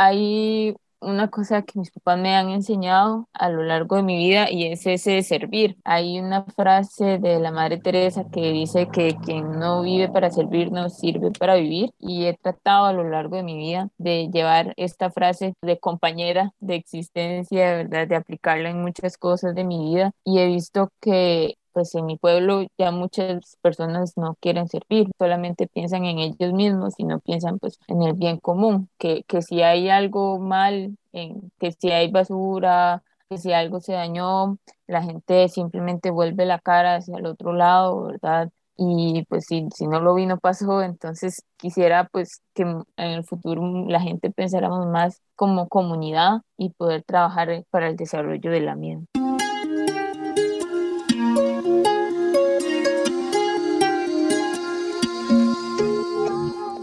hay una cosa que mis papás me han enseñado a lo largo de mi vida y es ese de servir. Hay una frase de la Madre Teresa que dice que quien no vive para servir no sirve para vivir y he tratado a lo largo de mi vida de llevar esta frase de compañera de existencia, de verdad, de aplicarla en muchas cosas de mi vida y he visto que pues en mi pueblo ya muchas personas no quieren servir, solamente piensan en ellos mismos y no piensan pues en el bien común, que, que si hay algo mal, que si hay basura, que si algo se dañó, la gente simplemente vuelve la cara hacia el otro lado, ¿verdad? Y pues si, si no lo vi, no pasó, entonces quisiera pues que en el futuro la gente pensáramos más como comunidad y poder trabajar para el desarrollo de la misma.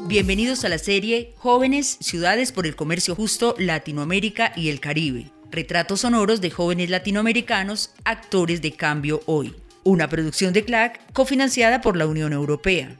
Bienvenidos a la serie Jóvenes, Ciudades por el Comercio Justo, Latinoamérica y el Caribe. Retratos sonoros de jóvenes latinoamericanos, actores de cambio hoy. Una producción de CLAC cofinanciada por la Unión Europea.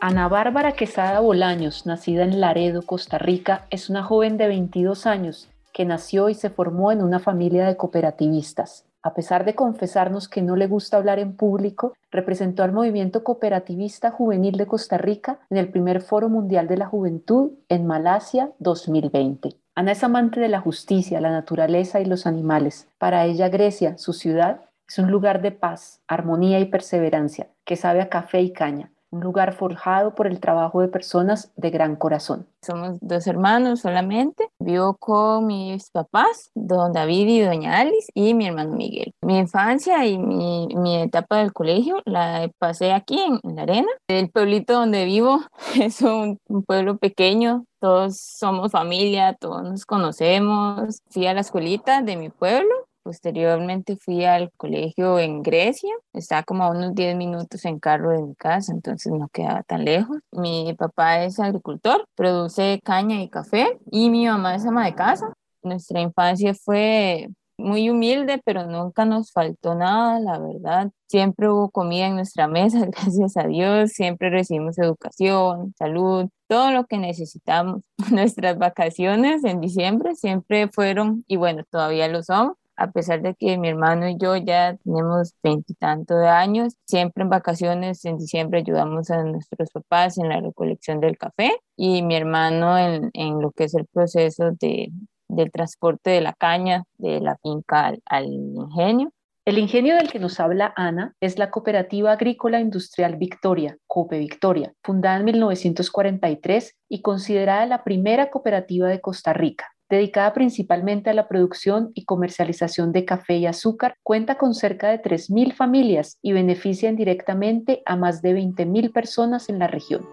Ana Bárbara Quesada Bolaños, nacida en Laredo, Costa Rica, es una joven de 22 años que nació y se formó en una familia de cooperativistas. A pesar de confesarnos que no le gusta hablar en público, representó al movimiento cooperativista juvenil de Costa Rica en el primer Foro Mundial de la Juventud en Malasia 2020. Ana es amante de la justicia, la naturaleza y los animales. Para ella Grecia, su ciudad, es un lugar de paz, armonía y perseverancia, que sabe a café y caña, un lugar forjado por el trabajo de personas de gran corazón. Somos dos hermanos solamente. Vivo con mis papás, don David y doña Alice, y mi hermano Miguel. Mi infancia y mi, mi etapa del colegio la pasé aquí en, en, la arena. El pueblito donde vivo es un, un pueblo pequeño. Todos somos familia, todos nos conocemos. Fui a la escuelita de mi pueblo Posteriormente fui al colegio en Grecia, estaba como a unos 10 minutos en carro de mi casa, entonces no quedaba tan lejos. Mi papá es agricultor, produce caña y café y mi mamá es ama de casa. Nuestra infancia fue muy humilde, pero nunca nos faltó nada, la verdad. Siempre hubo comida en nuestra mesa, gracias a Dios. Siempre recibimos educación, salud, todo lo que necesitamos. Nuestras vacaciones en diciembre siempre fueron, y bueno, todavía lo son, a pesar de que mi hermano y yo ya tenemos veintitantos de años, siempre en vacaciones en diciembre ayudamos a nuestros papás en la recolección del café y mi hermano en, en lo que es el proceso de, del transporte de la caña de la finca al, al ingenio. El ingenio del que nos habla Ana es la Cooperativa Agrícola Industrial Victoria, COPE Victoria, fundada en 1943 y considerada la primera cooperativa de Costa Rica dedicada principalmente a la producción y comercialización de café y azúcar, cuenta con cerca de 3.000 familias y beneficia directamente a más de 20.000 personas en la región.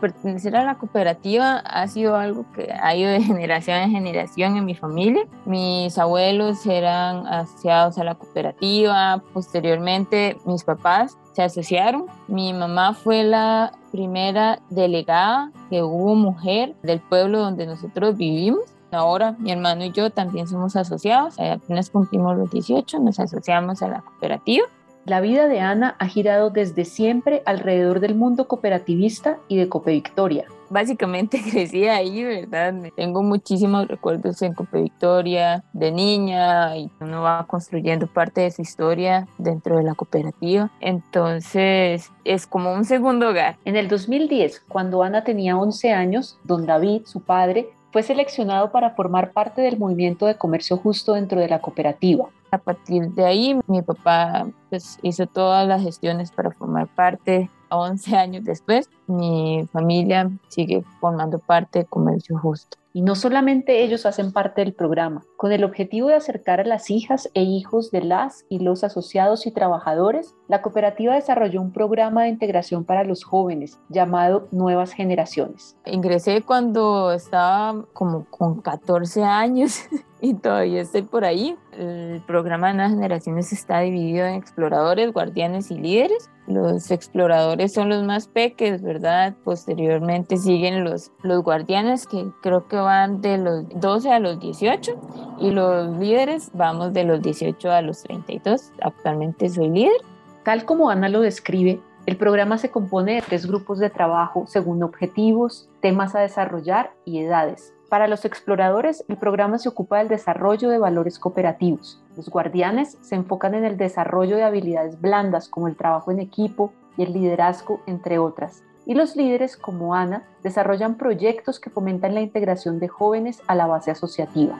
Pertenecer a la cooperativa ha sido algo que ha ido de generación en generación en mi familia. Mis abuelos eran asociados a la cooperativa, posteriormente mis papás se asociaron. Mi mamá fue la primera delegada que hubo mujer del pueblo donde nosotros vivimos. Ahora mi hermano y yo también somos asociados. Eh, apenas cumplimos los 18, nos asociamos a la cooperativa. La vida de Ana ha girado desde siempre alrededor del mundo cooperativista y de Cope Victoria. Básicamente crecí ahí, ¿verdad? Tengo muchísimos recuerdos en Cope Victoria de niña y uno va construyendo parte de su historia dentro de la cooperativa. Entonces es como un segundo hogar. En el 2010, cuando Ana tenía 11 años, don David, su padre, fue seleccionado para formar parte del movimiento de comercio justo dentro de la cooperativa. A partir de ahí, mi papá pues, hizo todas las gestiones para formar parte. 11 años después, mi familia sigue formando parte de Comercio Justo. Y no solamente ellos hacen parte del programa, con el objetivo de acercar a las hijas e hijos de las y los asociados y trabajadores, la cooperativa desarrolló un programa de integración para los jóvenes llamado Nuevas Generaciones. Ingresé cuando estaba como con 14 años y todavía estoy por ahí. El programa de Nuevas Generaciones está dividido en exploradores, guardianes y líderes. Los exploradores son los más peques, ¿verdad? Posteriormente siguen los, los guardianes, que creo que van de los 12 a los 18, y los líderes vamos de los 18 a los 32. Actualmente soy líder. Tal como Ana lo describe, el programa se compone de tres grupos de trabajo según objetivos, temas a desarrollar y edades. Para los exploradores, el programa se ocupa del desarrollo de valores cooperativos. Los guardianes se enfocan en el desarrollo de habilidades blandas como el trabajo en equipo y el liderazgo, entre otras. Y los líderes, como Ana, desarrollan proyectos que fomentan la integración de jóvenes a la base asociativa.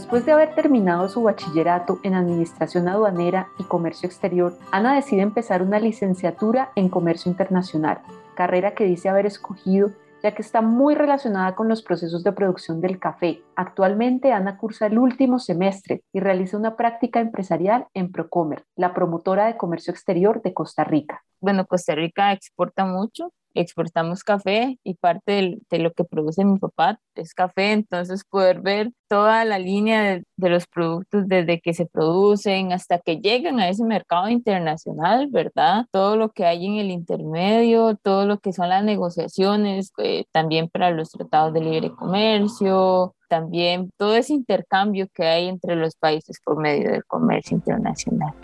Después de haber terminado su bachillerato en Administración Aduanera y Comercio Exterior, Ana decide empezar una licenciatura en Comercio Internacional, carrera que dice haber escogido ya que está muy relacionada con los procesos de producción del café. Actualmente Ana cursa el último semestre y realiza una práctica empresarial en Procomer, la promotora de comercio exterior de Costa Rica. Bueno, Costa Rica exporta mucho exportamos café y parte de, lo que produce mi papá es café, entonces poder ver toda la línea de, de, los productos desde que se producen hasta que llegan a ese mercado internacional, ¿verdad? Todo lo que hay en el intermedio, todo lo que son las negociaciones, eh, también para los tratados de libre comercio, también todo ese intercambio que hay entre los países por medio del comercio internacional.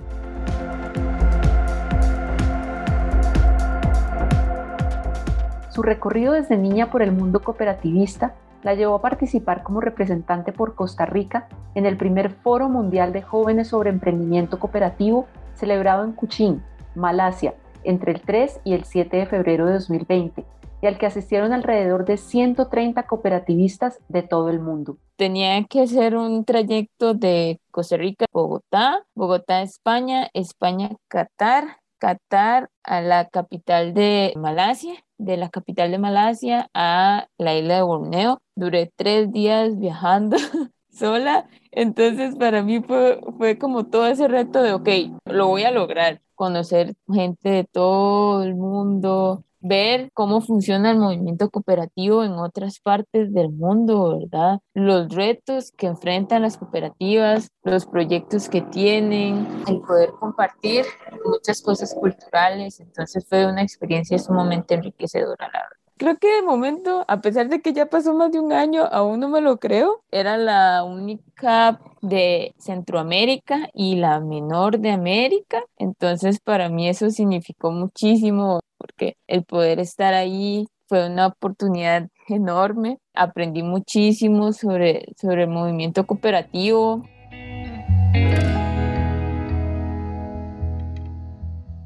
Su recorrido desde niña por el mundo cooperativista la llevó a participar como representante por Costa Rica en el primer Foro Mundial de Jóvenes sobre Emprendimiento Cooperativo celebrado en Kuching, Malasia, entre el 3 y el 7 de febrero de 2020, y al que asistieron alrededor de 130 cooperativistas de todo el mundo. Tenía que hacer un trayecto de Costa Rica Bogotá, Bogotá, España, España, Qatar, Qatar a la capital de Malasia de la capital de Malasia a la isla de Borneo. Duré tres días viajando sola, entonces para mí fue, fue como todo ese reto de, ok, lo voy a lograr, conocer gente de todo el mundo, ver cómo funciona el movimiento cooperativo en otras partes del mundo, ¿verdad? Los retos que enfrentan las cooperativas, los proyectos que tienen, el poder compartir muchas cosas culturales. Entonces fue una experiencia sumamente enriquecedora, la verdad. Creo que de momento, a pesar de que ya pasó más de un año, aún no me lo creo. Era la única de Centroamérica y la menor de América. Entonces, para mí eso significó muchísimo porque el poder estar ahí fue una oportunidad enorme. Aprendí muchísimo sobre, sobre el movimiento cooperativo.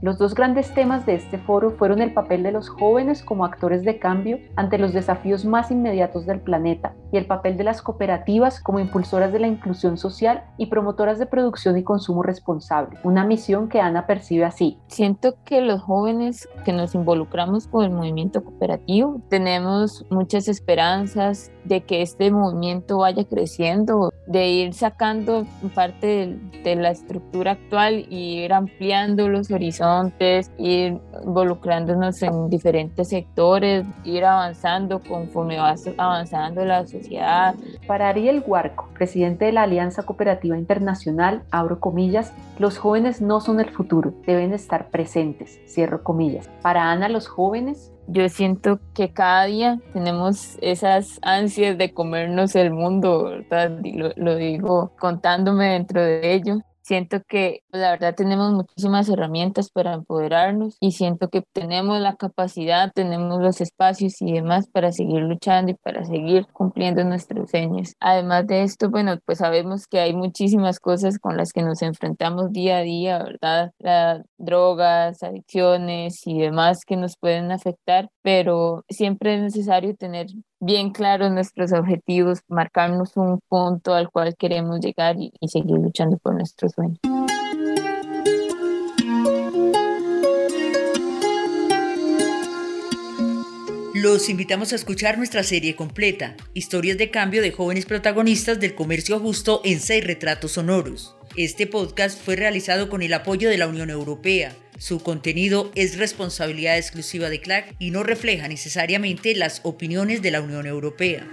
Los dos grandes temas de este foro fueron el papel de los jóvenes como actores de cambio ante los desafíos más inmediatos del planeta y el papel de las cooperativas como impulsoras de la inclusión social y promotoras de producción y consumo responsable, una misión que Ana percibe así. Siento que los jóvenes que nos involucramos con el movimiento cooperativo tenemos muchas esperanzas de que este movimiento vaya creciendo, de ir sacando parte de, la estructura actual y ir ampliando los horizontes, ir involucrándonos en diferentes sectores, ir avanzando conforme va avanzando la sociedad. Para Ariel Huarco, presidente de la Alianza Cooperativa Internacional, abro comillas, los jóvenes no son el futuro, deben estar presentes, cierro comillas. Para Ana, los jóvenes yo siento que cada día tenemos esas ansias de comernos el mundo, ¿verdad? Lo digo contándome dentro de ello. Siento que la verdad tenemos muchísimas herramientas para empoderarnos y siento que tenemos la capacidad, tenemos los espacios y demás para seguir luchando y para seguir cumpliendo nuestros sueños. Además de esto, bueno, pues sabemos que hay muchísimas cosas con las que nos enfrentamos día a día, ¿verdad? Las drogas, adicciones y demás que nos pueden afectar, pero siempre es necesario tener bien claros nuestros objetivos, marcarnos un punto al cual queremos llegar y, seguir luchando por nuestros sueños. Los invitamos a escuchar nuestra serie completa, Historias de cambio de jóvenes protagonistas del comercio justo en seis retratos sonoros. Este podcast fue realizado con el apoyo de la Unión Europea. Su contenido es responsabilidad exclusiva de CLAC y no refleja necesariamente las opiniones de la Unión Europea.